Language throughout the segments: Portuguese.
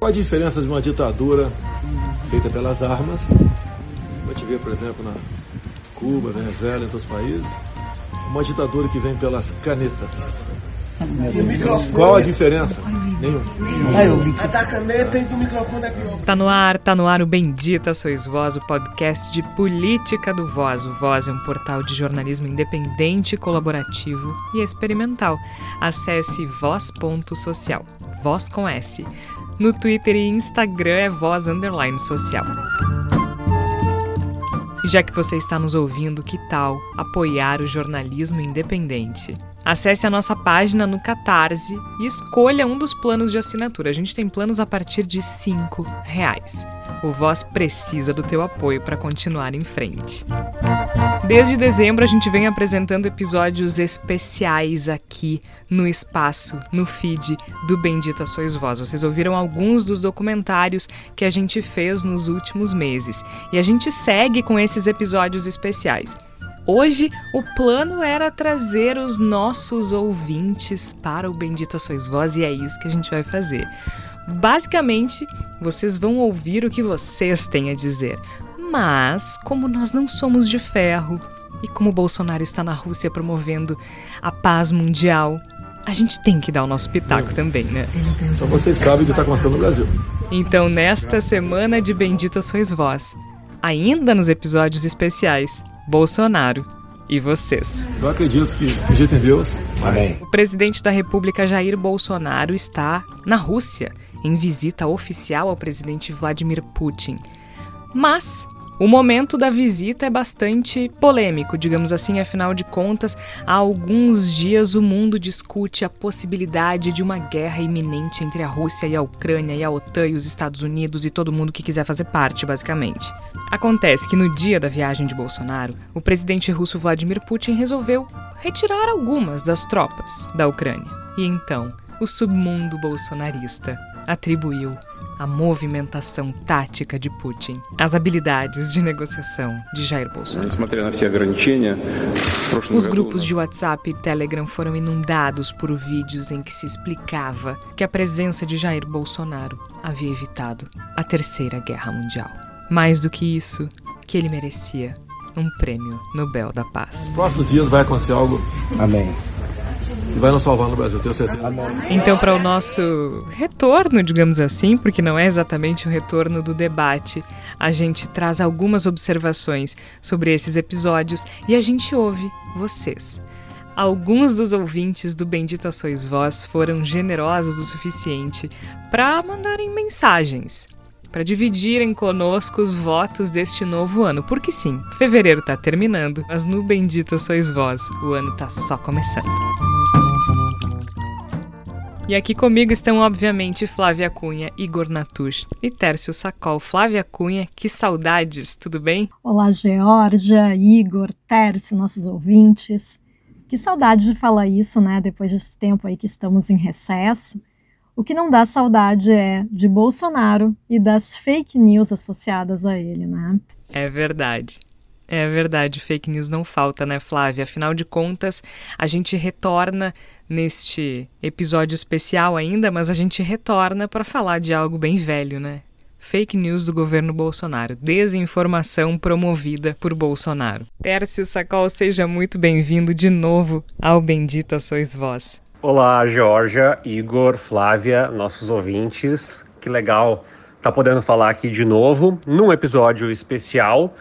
Qual a diferença de uma ditadura feita pelas armas, a gente vê, por exemplo, na Cuba, Venezuela, em outros países, uma ditadura que vem pelas canetas. Qual a diferença? Nenhum. A da caneta e do microfone é pior. Tá no ar, tá no ar o Bendita Sois Voz, o podcast de política do Voz. O Voz é um portal de jornalismo independente, colaborativo e experimental. Acesse voz.social, voz com S. No Twitter e Instagram é voz underline social. Já que você está nos ouvindo, que tal apoiar o jornalismo independente? Acesse a nossa página no Catarse e escolha um dos planos de assinatura. A gente tem planos a partir de R$ reais. O Voz precisa do teu apoio para continuar em frente. Desde dezembro a gente vem apresentando episódios especiais aqui no espaço, no feed do Bendita Sois Vós. Vocês ouviram alguns dos documentários que a gente fez nos últimos meses e a gente segue com esses episódios especiais. Hoje o plano era trazer os nossos ouvintes para o Bendita Sois Vós e é isso que a gente vai fazer. Basicamente, vocês vão ouvir o que vocês têm a dizer. Mas, como nós não somos de ferro e como Bolsonaro está na Rússia promovendo a paz mundial, a gente tem que dar o nosso pitaco também, né? Só vocês sabem o que está acontecendo no Brasil. Então, nesta semana de Bendita Sois Vós, ainda nos episódios especiais, Bolsonaro e vocês. Eu acredito que acredito em Deus. Amém. O presidente da República Jair Bolsonaro está na Rússia em visita oficial ao presidente Vladimir Putin. Mas o momento da visita é bastante polêmico, digamos assim, afinal de contas, há alguns dias o mundo discute a possibilidade de uma guerra iminente entre a Rússia e a Ucrânia e a OTAN e os Estados Unidos e todo mundo que quiser fazer parte, basicamente. Acontece que no dia da viagem de Bolsonaro, o presidente russo Vladimir Putin resolveu retirar algumas das tropas da Ucrânia. E então, o submundo bolsonarista atribuiu a movimentação tática de Putin às habilidades de negociação de Jair Bolsonaro. Os grupos de WhatsApp e Telegram foram inundados por vídeos em que se explicava que a presença de Jair Bolsonaro havia evitado a Terceira Guerra Mundial. Mais do que isso, que ele merecia um prêmio Nobel da Paz. Nos próximos dias vai acontecer algo Amém. Que vai nos salvar no Brasil, tenho certeza. Então, para o nosso retorno, digamos assim, porque não é exatamente o retorno do debate, a gente traz algumas observações sobre esses episódios e a gente ouve vocês. Alguns dos ouvintes do Bendita Sois Vós foram generosos o suficiente para mandarem mensagens, para dividirem conosco os votos deste novo ano. Porque sim, fevereiro está terminando, mas no Bendita Sois Vós, o ano está só começando. E aqui comigo estão, obviamente, Flávia Cunha, Igor Natush e Tércio Sacol. Flávia Cunha, que saudades, tudo bem? Olá, Georgia, Igor, Tércio, nossos ouvintes. Que saudade de falar isso, né? Depois desse tempo aí que estamos em recesso. O que não dá saudade é de Bolsonaro e das fake news associadas a ele, né? É verdade. É verdade, fake news não falta, né, Flávia? Afinal de contas, a gente retorna neste episódio especial ainda, mas a gente retorna para falar de algo bem velho, né? Fake news do governo Bolsonaro, desinformação promovida por Bolsonaro. Tércio Sacol, seja muito bem-vindo de novo ao Bendita Sois Vós. Olá, Georgia, Igor, Flávia, nossos ouvintes. Que legal tá podendo falar aqui de novo num episódio especial,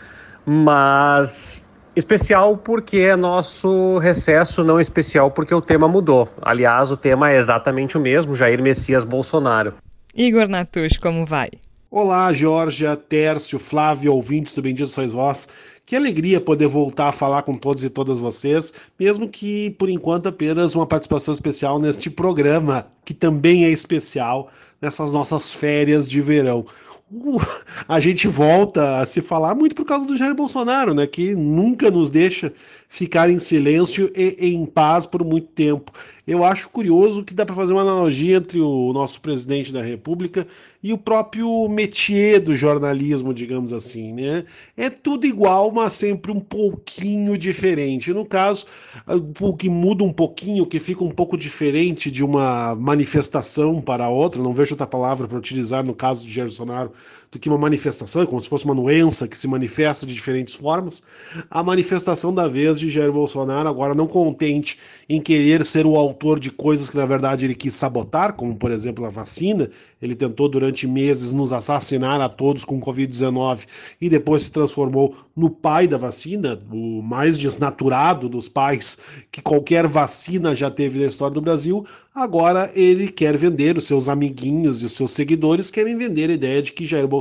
mas especial porque é nosso recesso, não especial porque o tema mudou. Aliás, o tema é exatamente o mesmo, Jair Messias Bolsonaro. Igor Natush, como vai? Olá, Georgia, Tércio, Flávio, ouvintes do Bendito Sois Vós. Que alegria poder voltar a falar com todos e todas vocês, mesmo que por enquanto apenas uma participação especial neste programa, que também é especial nessas nossas férias de verão. Uh, a gente volta a se falar muito por causa do Jair Bolsonaro, né? Que nunca nos deixa ficar em silêncio e em paz por muito tempo. Eu acho curioso que dá para fazer uma analogia entre o nosso presidente da República e o próprio métier do jornalismo, digamos assim, né? É tudo igual, forma sempre um pouquinho diferente. No caso, o que muda um pouquinho, que fica um pouco diferente de uma manifestação para outra, não vejo outra palavra para utilizar no caso de Jair Bolsonaro do que uma manifestação, como se fosse uma doença que se manifesta de diferentes formas. A manifestação da vez de Jair Bolsonaro, agora não contente em querer ser o autor de coisas que na verdade ele quis sabotar, como por exemplo a vacina, ele tentou durante meses nos assassinar a todos com Covid-19 e depois se transformou no pai da vacina, o mais desnaturado dos pais que qualquer vacina já teve na história do Brasil. Agora ele quer vender, os seus amiguinhos e os seus seguidores querem vender a ideia de que Jair Bolsonaro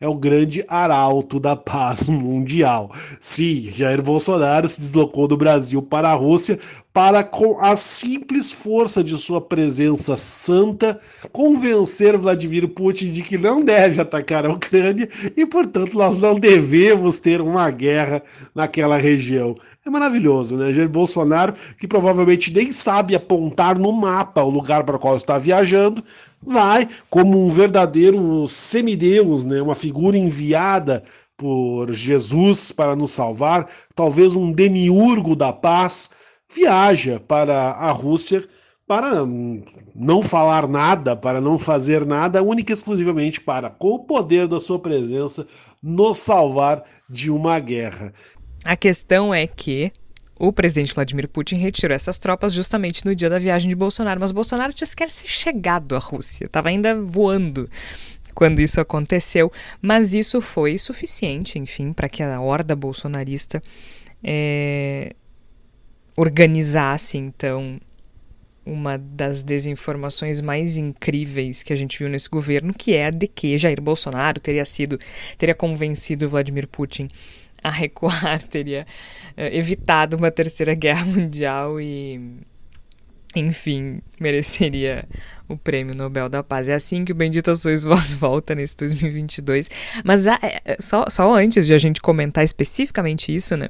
é o grande arauto da paz mundial. Sim, Jair Bolsonaro se deslocou do Brasil para a Rússia para, com a simples força de sua presença santa, convencer Vladimir Putin de que não deve atacar a Ucrânia e, portanto, nós não devemos ter uma guerra naquela região. É maravilhoso, né? Jair Bolsonaro, que provavelmente nem sabe apontar no mapa o lugar para o qual está viajando, vai como um verdadeiro semideus, né? Uma figura enviada por Jesus para nos salvar, talvez um demiurgo da paz, viaja para a Rússia para não falar nada, para não fazer nada, única e exclusivamente para, com o poder da sua presença, nos salvar de uma guerra. A questão é que o presidente Vladimir Putin retirou essas tropas justamente no dia da viagem de Bolsonaro, mas Bolsonaro tinha sequer se chegado à Rússia, estava ainda voando quando isso aconteceu, mas isso foi suficiente, enfim, para que a horda bolsonarista é, organizasse então uma das desinformações mais incríveis que a gente viu nesse governo, que é a de que Jair Bolsonaro teria sido, teria convencido Vladimir Putin a recuar, teria uh, evitado uma terceira guerra mundial e, enfim, mereceria o prêmio Nobel da Paz. É assim que o Bendito Sois Vós volta nesse 2022. Mas uh, só, só antes de a gente comentar especificamente isso, né?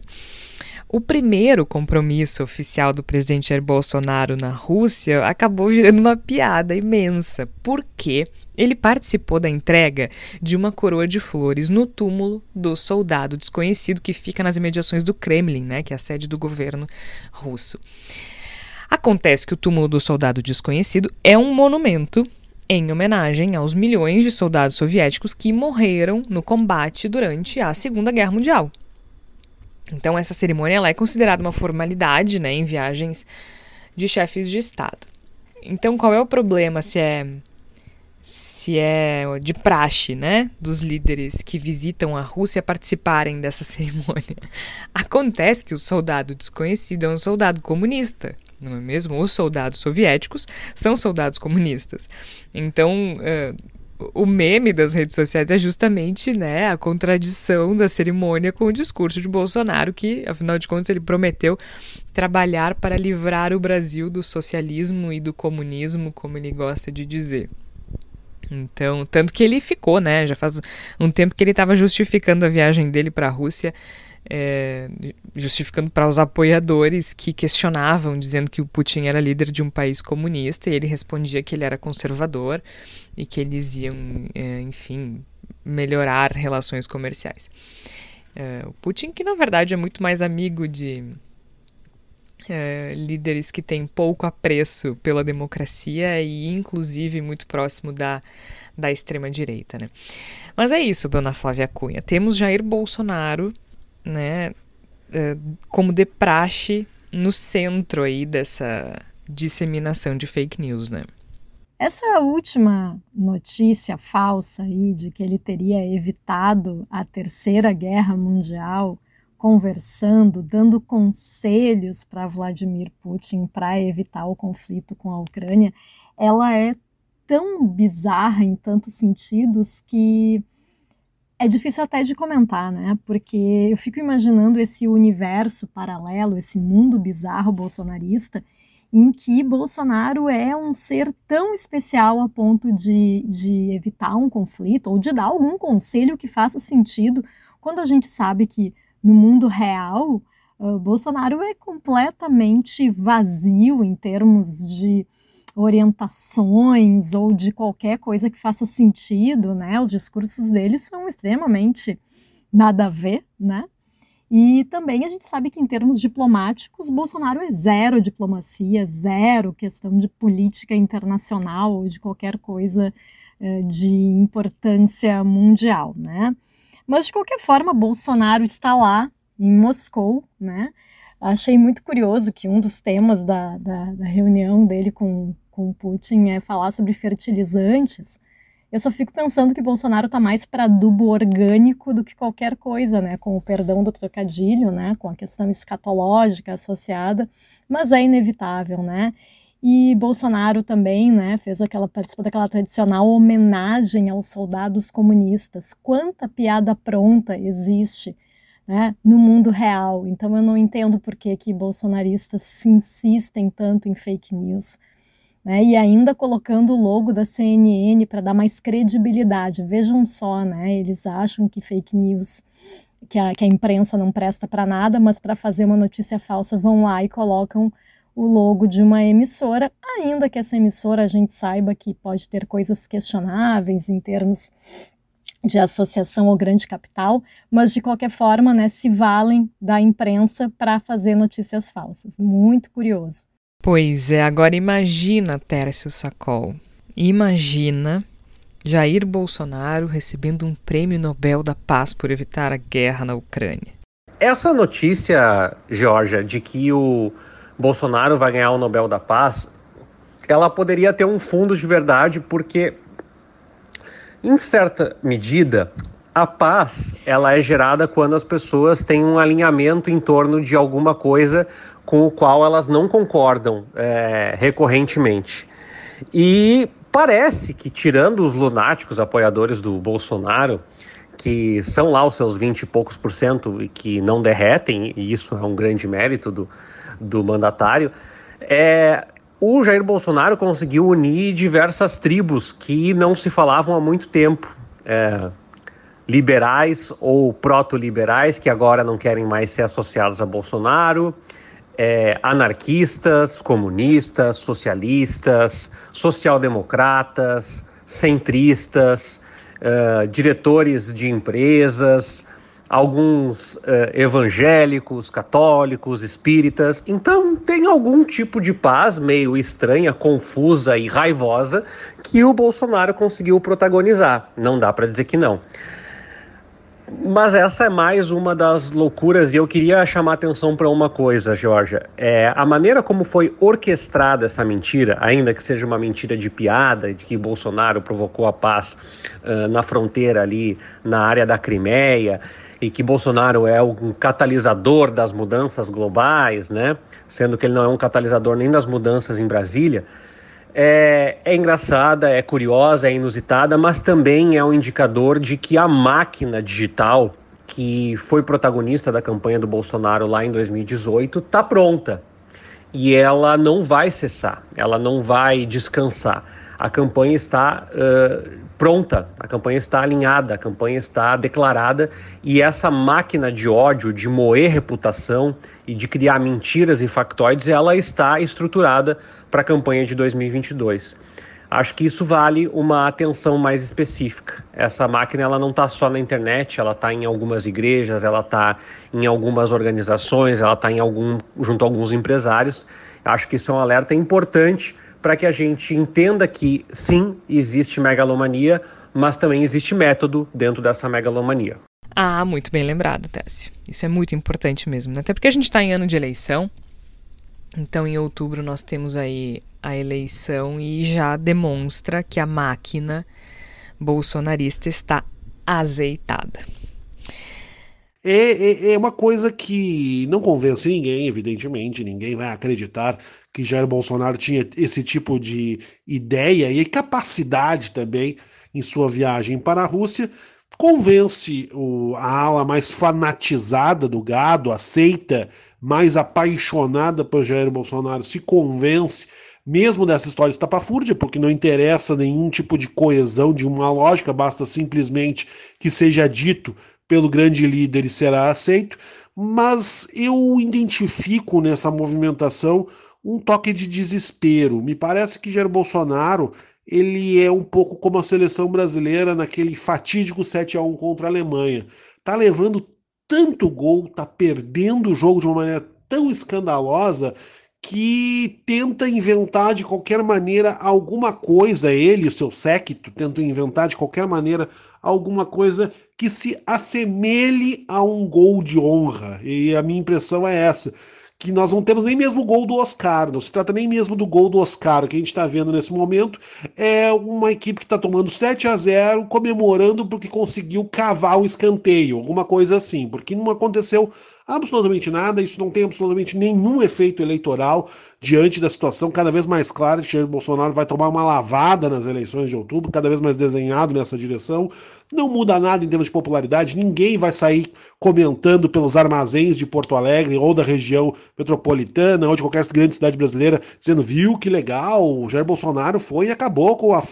O primeiro compromisso oficial do presidente Jair Bolsonaro na Rússia acabou virando uma piada imensa, porque ele participou da entrega de uma coroa de flores no túmulo do soldado desconhecido que fica nas imediações do Kremlin, né, que é a sede do governo russo. Acontece que o túmulo do soldado desconhecido é um monumento em homenagem aos milhões de soldados soviéticos que morreram no combate durante a Segunda Guerra Mundial. Então essa cerimônia ela é considerada uma formalidade, né, em viagens de chefes de estado. Então qual é o problema se é se é de praxe, né, dos líderes que visitam a Rússia participarem dessa cerimônia. Acontece que o soldado desconhecido é um soldado comunista, não é mesmo? Os soldados soviéticos são soldados comunistas. Então, uh, o meme das redes sociais é justamente né, a contradição da cerimônia com o discurso de Bolsonaro, que, afinal de contas, ele prometeu trabalhar para livrar o Brasil do socialismo e do comunismo, como ele gosta de dizer. Então, tanto que ele ficou, né? Já faz um tempo que ele estava justificando a viagem dele para a Rússia, é, justificando para os apoiadores que questionavam, dizendo que o Putin era líder de um país comunista, e ele respondia que ele era conservador e que eles iam, é, enfim, melhorar relações comerciais. É, o Putin, que na verdade é muito mais amigo de é, líderes que têm pouco apreço pela democracia e, inclusive, muito próximo da, da extrema-direita. Né? Mas é isso, dona Flávia Cunha. Temos Jair Bolsonaro né, é, como de praxe no centro aí dessa disseminação de fake news, né? Essa última notícia falsa aí de que ele teria evitado a Terceira Guerra Mundial conversando, dando conselhos para Vladimir Putin para evitar o conflito com a Ucrânia, ela é tão bizarra em tantos sentidos que é difícil até de comentar, né? Porque eu fico imaginando esse universo paralelo, esse mundo bizarro bolsonarista, em que Bolsonaro é um ser tão especial a ponto de, de evitar um conflito ou de dar algum conselho que faça sentido, quando a gente sabe que no mundo real, uh, Bolsonaro é completamente vazio em termos de orientações ou de qualquer coisa que faça sentido, né? Os discursos dele são extremamente nada a ver, né? E também a gente sabe que, em termos diplomáticos, Bolsonaro é zero diplomacia, zero questão de política internacional ou de qualquer coisa eh, de importância mundial, né? Mas, de qualquer forma, Bolsonaro está lá, em Moscou, né? Achei muito curioso que um dos temas da, da, da reunião dele com, com Putin é falar sobre fertilizantes. Eu só fico pensando que Bolsonaro está mais para adubo orgânico do que qualquer coisa, né? Com o perdão do trocadilho, né? Com a questão escatológica associada, mas é inevitável, né? E Bolsonaro também, né, fez aquela participou daquela tradicional homenagem aos soldados comunistas. Quanta piada pronta existe né, no mundo real. Então eu não entendo por que, que bolsonaristas se insistem tanto em fake news. Né, e ainda colocando o logo da CNN para dar mais credibilidade. Vejam só, né, eles acham que fake news, que a, que a imprensa não presta para nada, mas para fazer uma notícia falsa vão lá e colocam o logo de uma emissora, ainda que essa emissora a gente saiba que pode ter coisas questionáveis em termos de associação ao grande capital, mas de qualquer forma, né, se valem da imprensa para fazer notícias falsas. Muito curioso. Pois é, agora imagina, Tércio Sacol, imagina Jair Bolsonaro recebendo um prêmio Nobel da Paz por evitar a guerra na Ucrânia. Essa notícia, Georgia, de que o Bolsonaro vai ganhar o Nobel da Paz, ela poderia ter um fundo de verdade, porque em certa medida, a paz ela é gerada quando as pessoas têm um alinhamento em torno de alguma coisa com o qual elas não concordam é, recorrentemente. E parece que, tirando os lunáticos apoiadores do Bolsonaro, que são lá os seus 20 e poucos por cento e que não derretem, e isso é um grande mérito do, do mandatário, é, o Jair Bolsonaro conseguiu unir diversas tribos que não se falavam há muito tempo. É, liberais ou proto-liberais, que agora não querem mais ser associados a Bolsonaro, é, anarquistas, comunistas, socialistas, social-democratas, centristas, é, diretores de empresas, alguns uh, evangélicos, católicos, espíritas. Então tem algum tipo de paz meio estranha, confusa e raivosa que o Bolsonaro conseguiu protagonizar. Não dá para dizer que não. Mas essa é mais uma das loucuras e eu queria chamar atenção para uma coisa, Georgia. É, a maneira como foi orquestrada essa mentira, ainda que seja uma mentira de piada, de que Bolsonaro provocou a paz uh, na fronteira ali, na área da Crimeia, e que Bolsonaro é um catalisador das mudanças globais, né? Sendo que ele não é um catalisador nem das mudanças em Brasília. É, é engraçada, é curiosa, é inusitada, mas também é um indicador de que a máquina digital que foi protagonista da campanha do Bolsonaro lá em 2018 está pronta e ela não vai cessar, ela não vai descansar. A campanha está uh, pronta, a campanha está alinhada, a campanha está declarada e essa máquina de ódio, de moer reputação e de criar mentiras e factoides, ela está estruturada para a campanha de 2022. Acho que isso vale uma atenção mais específica. Essa máquina ela não está só na internet, ela está em algumas igrejas, ela está em algumas organizações, ela está em algum junto a alguns empresários. Acho que isso é um alerta importante para que a gente entenda que sim, existe megalomania, mas também existe método dentro dessa megalomania. Ah, muito bem lembrado, Tércio. Isso é muito importante mesmo, né? até porque a gente está em ano de eleição. Então, em outubro, nós temos aí a eleição e já demonstra que a máquina bolsonarista está azeitada. É, é, é, uma coisa que não convence ninguém, evidentemente, ninguém vai acreditar que Jair Bolsonaro tinha esse tipo de ideia e capacidade também em sua viagem para a Rússia. Convence o, a ala mais fanatizada do gado, aceita, mais apaixonada por Jair Bolsonaro, se convence mesmo dessa história estapafúrdia, porque não interessa nenhum tipo de coesão, de uma lógica, basta simplesmente que seja dito pelo grande líder e será aceito, mas eu identifico nessa movimentação um toque de desespero. Me parece que Jair Bolsonaro ele é um pouco como a seleção brasileira naquele fatídico 7 a 1 contra a Alemanha. Tá levando tanto gol, tá perdendo o jogo de uma maneira tão escandalosa que tenta inventar de qualquer maneira alguma coisa, ele o seu séquito tentam inventar de qualquer maneira alguma coisa que se assemelhe a um gol de honra. E a minha impressão é essa que nós não temos nem mesmo o gol do Oscar, não se trata nem mesmo do gol do Oscar. Que a gente está vendo nesse momento é uma equipe que está tomando 7 a 0 comemorando porque conseguiu cavar o escanteio, alguma coisa assim, porque não aconteceu absolutamente nada, isso não tem absolutamente nenhum efeito eleitoral diante da situação cada vez mais clara de que Jair Bolsonaro vai tomar uma lavada nas eleições de outubro, cada vez mais desenhado nessa direção. Não muda nada em termos de popularidade, ninguém vai sair comentando pelos armazéns de Porto Alegre ou da região metropolitana ou de qualquer grande cidade brasileira, dizendo, viu que legal, Jair Bolsonaro foi e acabou com a,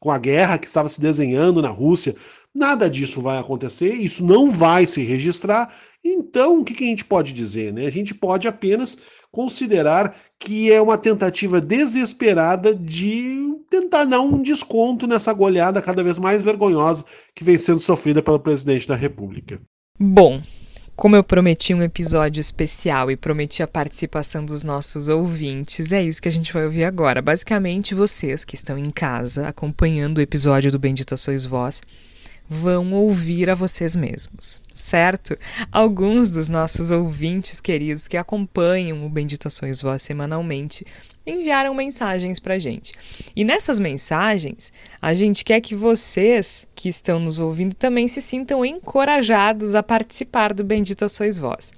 com a guerra que estava se desenhando na Rússia. Nada disso vai acontecer, isso não vai se registrar então, o que, a gente pode dizer? Né? A gente pode apenas considerar que é uma tentativa desesperada de tentar dar um desconto nessa goleada cada vez mais vergonhosa que vem sendo sofrida pelo presidente da República. Bom, como eu prometi um episódio especial e prometi a participação dos nossos ouvintes, é isso que a gente vai ouvir agora. Basicamente, vocês que estão em casa acompanhando o episódio do Bendita Sois Vós vão ouvir a vocês mesmos, certo? Alguns dos nossos ouvintes queridos que acompanham o Bendito Sois Vós semanalmente enviaram mensagens para gente. E nessas mensagens, a gente quer que vocês que estão nos ouvindo também se sintam encorajados a participar do Bendito Sois Vós.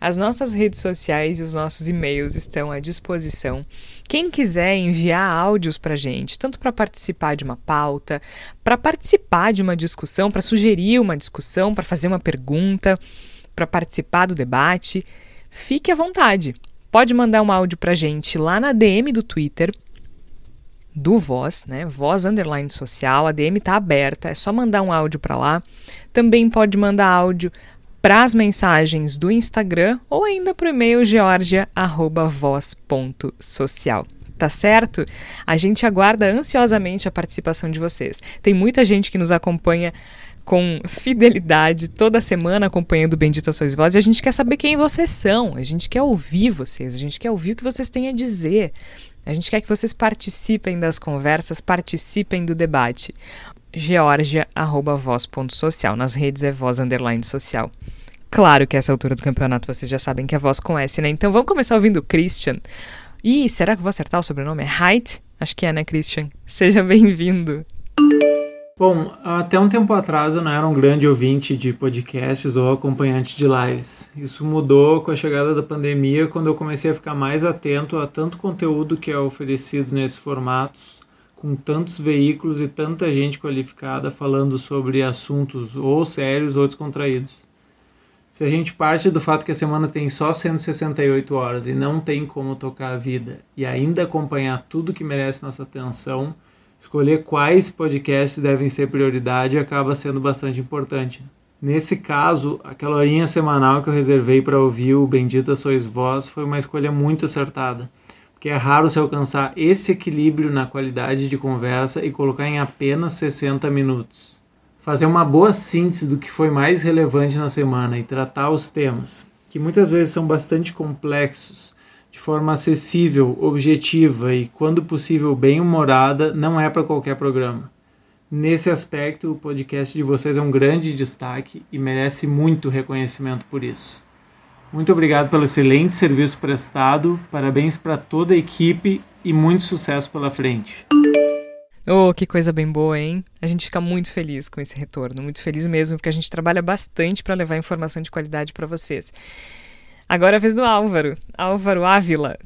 As nossas redes sociais e os nossos e-mails estão à disposição quem quiser enviar áudios para gente, tanto para participar de uma pauta, para participar de uma discussão, para sugerir uma discussão, para fazer uma pergunta, para participar do debate, fique à vontade. Pode mandar um áudio para gente lá na DM do Twitter, do Voz, né? Voz underline social, a DM está aberta, é só mandar um áudio para lá. Também pode mandar áudio para as mensagens do Instagram ou ainda para o e-mail georgia@voz.social. Tá certo? A gente aguarda ansiosamente a participação de vocês. Tem muita gente que nos acompanha com fidelidade toda semana acompanhando Bendita Sois Voz e a gente quer saber quem vocês são, a gente quer ouvir vocês, a gente quer ouvir o que vocês têm a dizer. A gente quer que vocês participem das conversas, participem do debate georgia.voz.social. Nas redes é voz underline social. Claro que essa altura do campeonato vocês já sabem que é voz com S, né? Então vamos começar ouvindo Christian. Ih, será que vou acertar o sobrenome? É Height? Acho que é, né, Christian? Seja bem-vindo. Bom, até um tempo atrás eu não era um grande ouvinte de podcasts ou acompanhante de lives. Isso mudou com a chegada da pandemia, quando eu comecei a ficar mais atento a tanto conteúdo que é oferecido nesses formatos com tantos veículos e tanta gente qualificada falando sobre assuntos ou sérios ou descontraídos. Se a gente parte do fato que a semana tem só 168 horas e não tem como tocar a vida e ainda acompanhar tudo que merece nossa atenção, escolher quais podcasts devem ser prioridade acaba sendo bastante importante. Nesse caso, aquela horinha semanal que eu reservei para ouvir o Bendita Sois Vós foi uma escolha muito acertada que é raro se alcançar esse equilíbrio na qualidade de conversa e colocar em apenas 60 minutos. Fazer uma boa síntese do que foi mais relevante na semana e tratar os temas, que muitas vezes são bastante complexos, de forma acessível, objetiva e, quando possível, bem-humorada, não é para qualquer programa. Nesse aspecto, o podcast de vocês é um grande destaque e merece muito reconhecimento por isso. Muito obrigado pelo excelente serviço prestado, parabéns para toda a equipe e muito sucesso pela frente. Oh, que coisa bem boa, hein? A gente fica muito feliz com esse retorno, muito feliz mesmo, porque a gente trabalha bastante para levar informação de qualidade para vocês. Agora é a vez do Álvaro, Álvaro Ávila.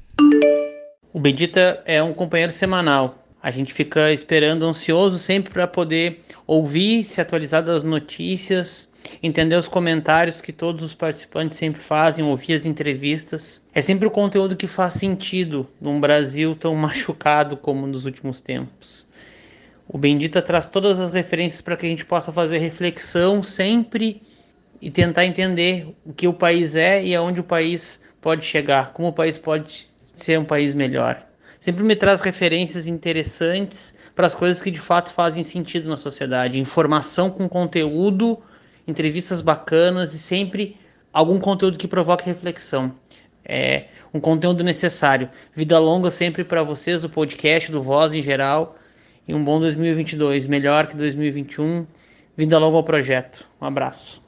O Bendita é um companheiro semanal. A gente fica esperando, ansioso sempre para poder ouvir, se atualizar das notícias, entender os comentários que todos os participantes sempre fazem, ouvir as entrevistas. É sempre o conteúdo que faz sentido num Brasil tão machucado como nos últimos tempos. O Bendita traz todas as referências para que a gente possa fazer reflexão sempre e tentar entender o que o país é e aonde o país pode chegar, como o país pode ser um país melhor. Sempre me traz referências interessantes para as coisas que de fato fazem sentido na sociedade, informação com conteúdo entrevistas bacanas e sempre algum conteúdo que provoque reflexão. É um conteúdo necessário. Vida longa sempre para vocês, o podcast do Voz em geral. E um bom 2022, melhor que 2021. Vida longa ao projeto. Um abraço.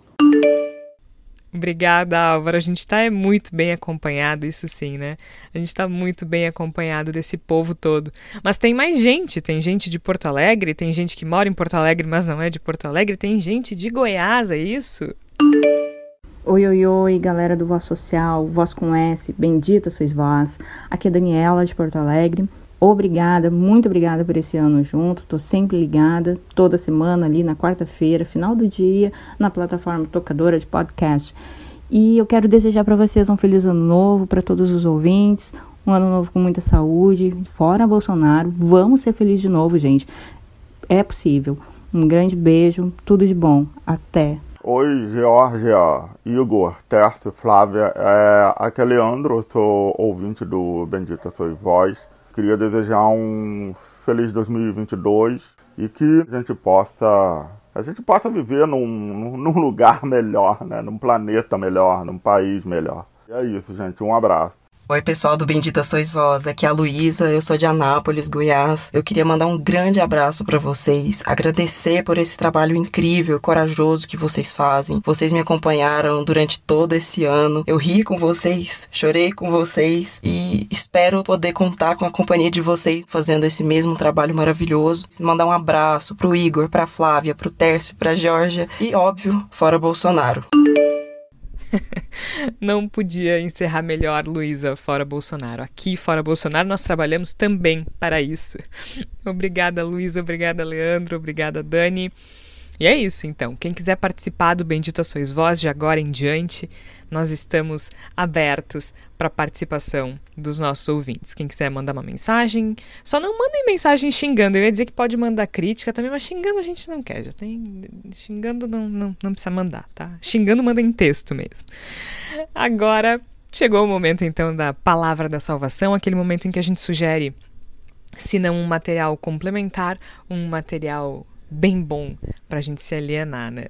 Obrigada, Álvaro. A gente está muito bem acompanhado, isso sim, né? A gente está muito bem acompanhado desse povo todo. Mas tem mais gente. Tem gente de Porto Alegre, tem gente que mora em Porto Alegre, mas não é de Porto Alegre, tem gente de Goiás, é isso? Oi, oi, oi, galera do Voz Social, Voz com S, bendita sois vós. Aqui é Daniela de Porto Alegre. Obrigada, muito obrigada por esse ano junto. Tô sempre ligada, toda semana ali na quarta-feira, final do dia, na plataforma tocadora de podcast. E eu quero desejar para vocês um feliz ano novo para todos os ouvintes, um ano novo com muita saúde, fora Bolsonaro. Vamos ser felizes de novo, gente. É possível. Um grande beijo, tudo de bom. Até. Oi, Georgia, Igor, Tércio, Flávia. É, aqui é Leandro, sou ouvinte do Bendita Sois Voz. Queria desejar um feliz 2022 e que a gente possa a gente possa viver num, num lugar melhor, né? num planeta melhor, num país melhor. E é isso, gente. Um abraço. Oi, pessoal do Bendita Sois Vós. Aqui é a Luísa, eu sou de Anápolis, Goiás. Eu queria mandar um grande abraço para vocês, agradecer por esse trabalho incrível corajoso que vocês fazem. Vocês me acompanharam durante todo esse ano. Eu ri com vocês, chorei com vocês e espero poder contar com a companhia de vocês fazendo esse mesmo trabalho maravilhoso. Mandar um abraço pro Igor, pra Flávia, pro Tércio, pra Georgia e, óbvio, fora Bolsonaro. Não podia encerrar melhor, Luísa, fora Bolsonaro. Aqui, fora Bolsonaro, nós trabalhamos também para isso. Obrigada, Luísa. Obrigada, Leandro. Obrigada, Dani. E é isso, então. Quem quiser participar do Bendita Sois Vós de agora em diante, nós estamos abertos para participação dos nossos ouvintes. Quem quiser mandar uma mensagem, só não mandem mensagem xingando. Eu ia dizer que pode mandar crítica também, mas xingando a gente não quer. Já tem. Xingando não, não, não precisa mandar, tá? Xingando manda em texto mesmo. Agora chegou o momento então da palavra da salvação, aquele momento em que a gente sugere, se não um material complementar, um material bem bom para a gente se alienar, né?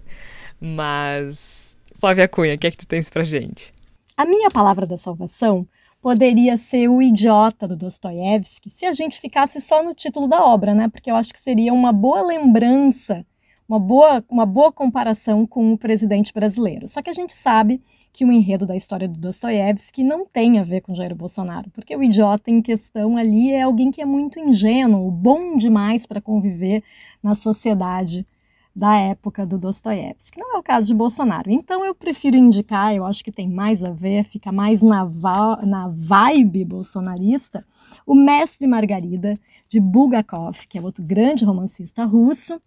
Mas Flávia Cunha, o que é que tu tens pra gente? A minha palavra da salvação poderia ser o idiota do Dostoiévski se a gente ficasse só no título da obra, né? Porque eu acho que seria uma boa lembrança, uma boa, uma boa comparação com o presidente brasileiro. Só que a gente sabe que o enredo da história do Dostoiévski não tem a ver com Jair Bolsonaro, porque o idiota em questão ali é alguém que é muito ingênuo, bom demais para conviver na sociedade da época do Dostoiévski. Não é o caso de Bolsonaro. Então eu prefiro indicar, eu acho que tem mais a ver, fica mais na, na vibe bolsonarista, o Mestre Margarida, de Bulgakov, que é outro grande romancista russo,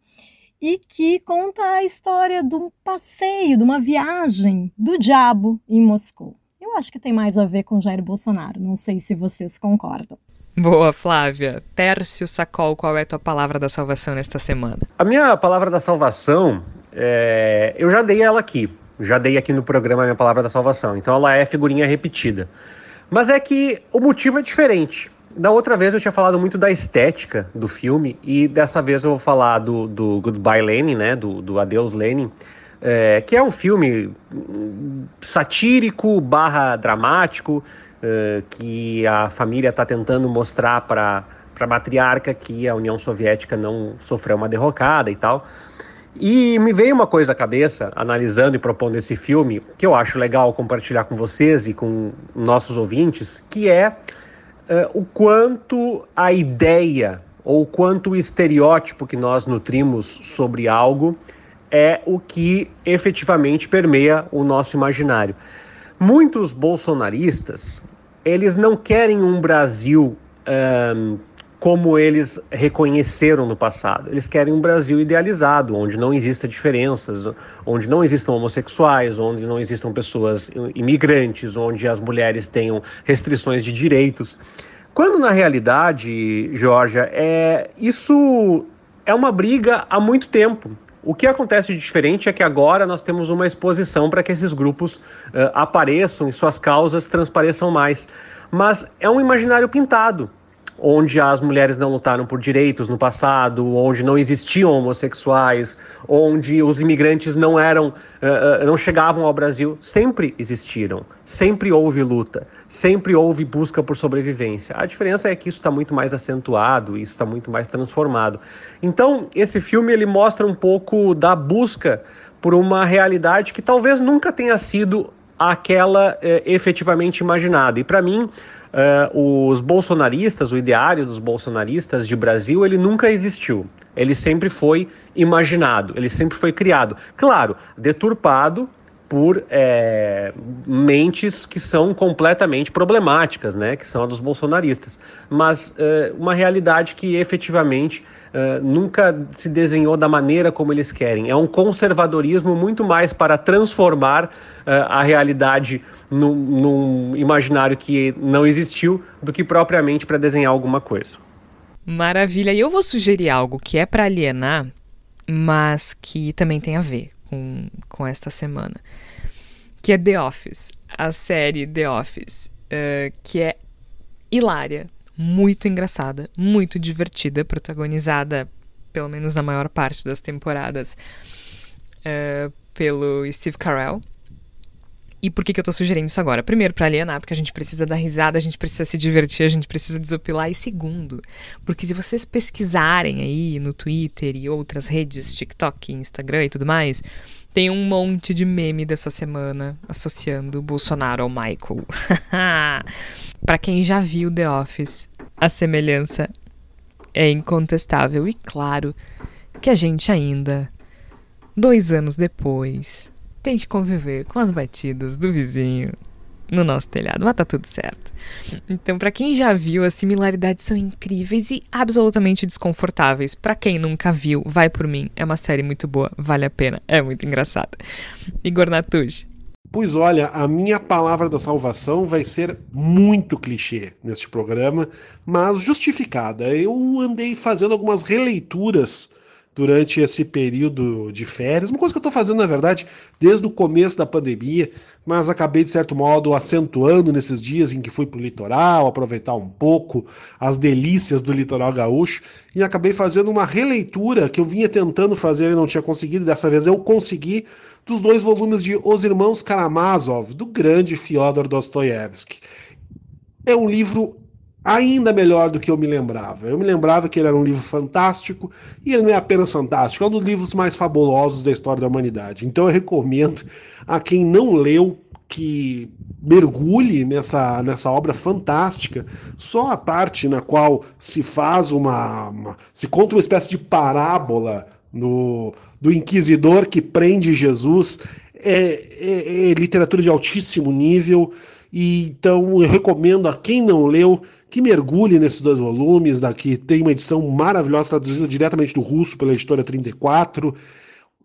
e que conta a história de um passeio, de uma viagem do diabo em Moscou. Eu acho que tem mais a ver com Jair Bolsonaro, não sei se vocês concordam. Boa, Flávia. Tércio Sacol, qual é a tua palavra da salvação nesta semana? A minha palavra da salvação, é... eu já dei ela aqui. Já dei aqui no programa a minha palavra da salvação. Então ela é figurinha repetida. Mas é que o motivo é diferente. Da outra vez eu tinha falado muito da estética do filme e dessa vez eu vou falar do, do Goodbye Lenin, né? Do, do Adeus Lenin. É, que é um filme satírico barra dramático uh, que a família está tentando mostrar para a matriarca que a União Soviética não sofreu uma derrocada e tal. E me veio uma coisa à cabeça, analisando e propondo esse filme, que eu acho legal compartilhar com vocês e com nossos ouvintes, que é o quanto a ideia ou quanto o estereótipo que nós nutrimos sobre algo é o que efetivamente permeia o nosso imaginário. Muitos bolsonaristas eles não querem um Brasil um, como eles reconheceram no passado. Eles querem um Brasil idealizado, onde não existam diferenças, onde não existam homossexuais, onde não existam pessoas imigrantes, onde as mulheres tenham restrições de direitos. Quando na realidade, Georgia, é isso é uma briga há muito tempo. O que acontece de diferente é que agora nós temos uma exposição para que esses grupos uh, apareçam e suas causas transpareçam mais. Mas é um imaginário pintado. Onde as mulheres não lutaram por direitos no passado, onde não existiam homossexuais, onde os imigrantes não eram, uh, não chegavam ao Brasil, sempre existiram, sempre houve luta, sempre houve busca por sobrevivência. A diferença é que isso está muito mais acentuado, isso está muito mais transformado. Então, esse filme ele mostra um pouco da busca por uma realidade que talvez nunca tenha sido aquela eh, efetivamente imaginada. E para mim, Uh, os bolsonaristas, o ideário dos bolsonaristas de Brasil, ele nunca existiu. Ele sempre foi imaginado, ele sempre foi criado. Claro, deturpado por é, mentes que são completamente problemáticas, né, que são a dos bolsonaristas. Mas é, uma realidade que efetivamente é, nunca se desenhou da maneira como eles querem. É um conservadorismo muito mais para transformar a realidade num, num imaginário que não existiu do que propriamente para desenhar alguma coisa. Maravilha. E eu vou sugerir algo que é para alienar, mas que também tem a ver com, com esta semana. Que é The Office. A série The Office. Uh, que é hilária, muito engraçada, muito divertida, protagonizada, pelo menos na maior parte das temporadas, uh, pelo Steve Carell. E por que, que eu tô sugerindo isso agora? Primeiro, para alienar, porque a gente precisa dar risada, a gente precisa se divertir, a gente precisa desopilar. E segundo, porque se vocês pesquisarem aí no Twitter e outras redes, TikTok, Instagram e tudo mais, tem um monte de meme dessa semana associando Bolsonaro ao Michael. para quem já viu The Office, a semelhança é incontestável. E claro que a gente ainda, dois anos depois, tem que conviver com as batidas do vizinho no nosso telhado, mas tá tudo certo. Então, para quem já viu, as similaridades são incríveis e absolutamente desconfortáveis. Para quem nunca viu, vai por mim. É uma série muito boa, vale a pena, é muito engraçada. Igor Natucci. Pois olha, a minha palavra da salvação vai ser muito clichê neste programa, mas justificada. Eu andei fazendo algumas releituras durante esse período de férias. Uma coisa que eu estou fazendo, na verdade, desde o começo da pandemia, mas acabei, de certo modo, acentuando nesses dias em que fui para o litoral, aproveitar um pouco as delícias do litoral gaúcho, e acabei fazendo uma releitura que eu vinha tentando fazer e não tinha conseguido. Dessa vez eu consegui, dos dois volumes de Os Irmãos Karamazov, do grande Fyodor Dostoiévski. É um livro ainda melhor do que eu me lembrava. Eu me lembrava que ele era um livro fantástico, e ele não é apenas fantástico, é um dos livros mais fabulosos da história da humanidade. Então eu recomendo a quem não leu que mergulhe nessa, nessa obra fantástica. Só a parte na qual se faz uma, uma se conta uma espécie de parábola no, do inquisidor que prende Jesus é, é, é literatura de altíssimo nível. E então eu recomendo a quem não leu que mergulhe nesses dois volumes. Daqui tem uma edição maravilhosa traduzida diretamente do russo pela editora 34.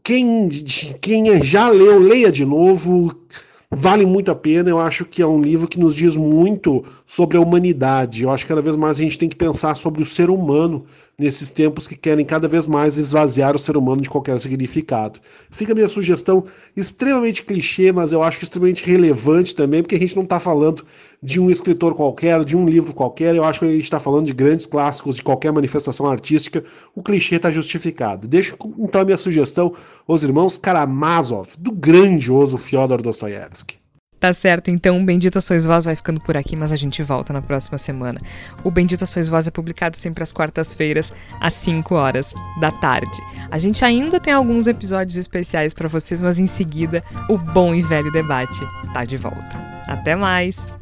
Quem, quem já leu, leia de novo. Vale muito a pena, eu acho que é um livro que nos diz muito sobre a humanidade. Eu acho que cada vez mais a gente tem que pensar sobre o ser humano nesses tempos que querem cada vez mais esvaziar o ser humano de qualquer significado. Fica a minha sugestão extremamente clichê, mas eu acho que extremamente relevante também, porque a gente não está falando de um escritor qualquer, de um livro qualquer, eu acho que a gente está falando de grandes clássicos, de qualquer manifestação artística, o clichê está justificado. Deixo então a minha sugestão, Os Irmãos Karamazov, do grandioso Fyodor Dostoiévski. Tá certo, então Bendita Sois Vós vai ficando por aqui, mas a gente volta na próxima semana. O Bendita Sois Vós é publicado sempre às quartas-feiras, às 5 horas da tarde. A gente ainda tem alguns episódios especiais para vocês, mas em seguida o bom e velho debate tá de volta. Até mais!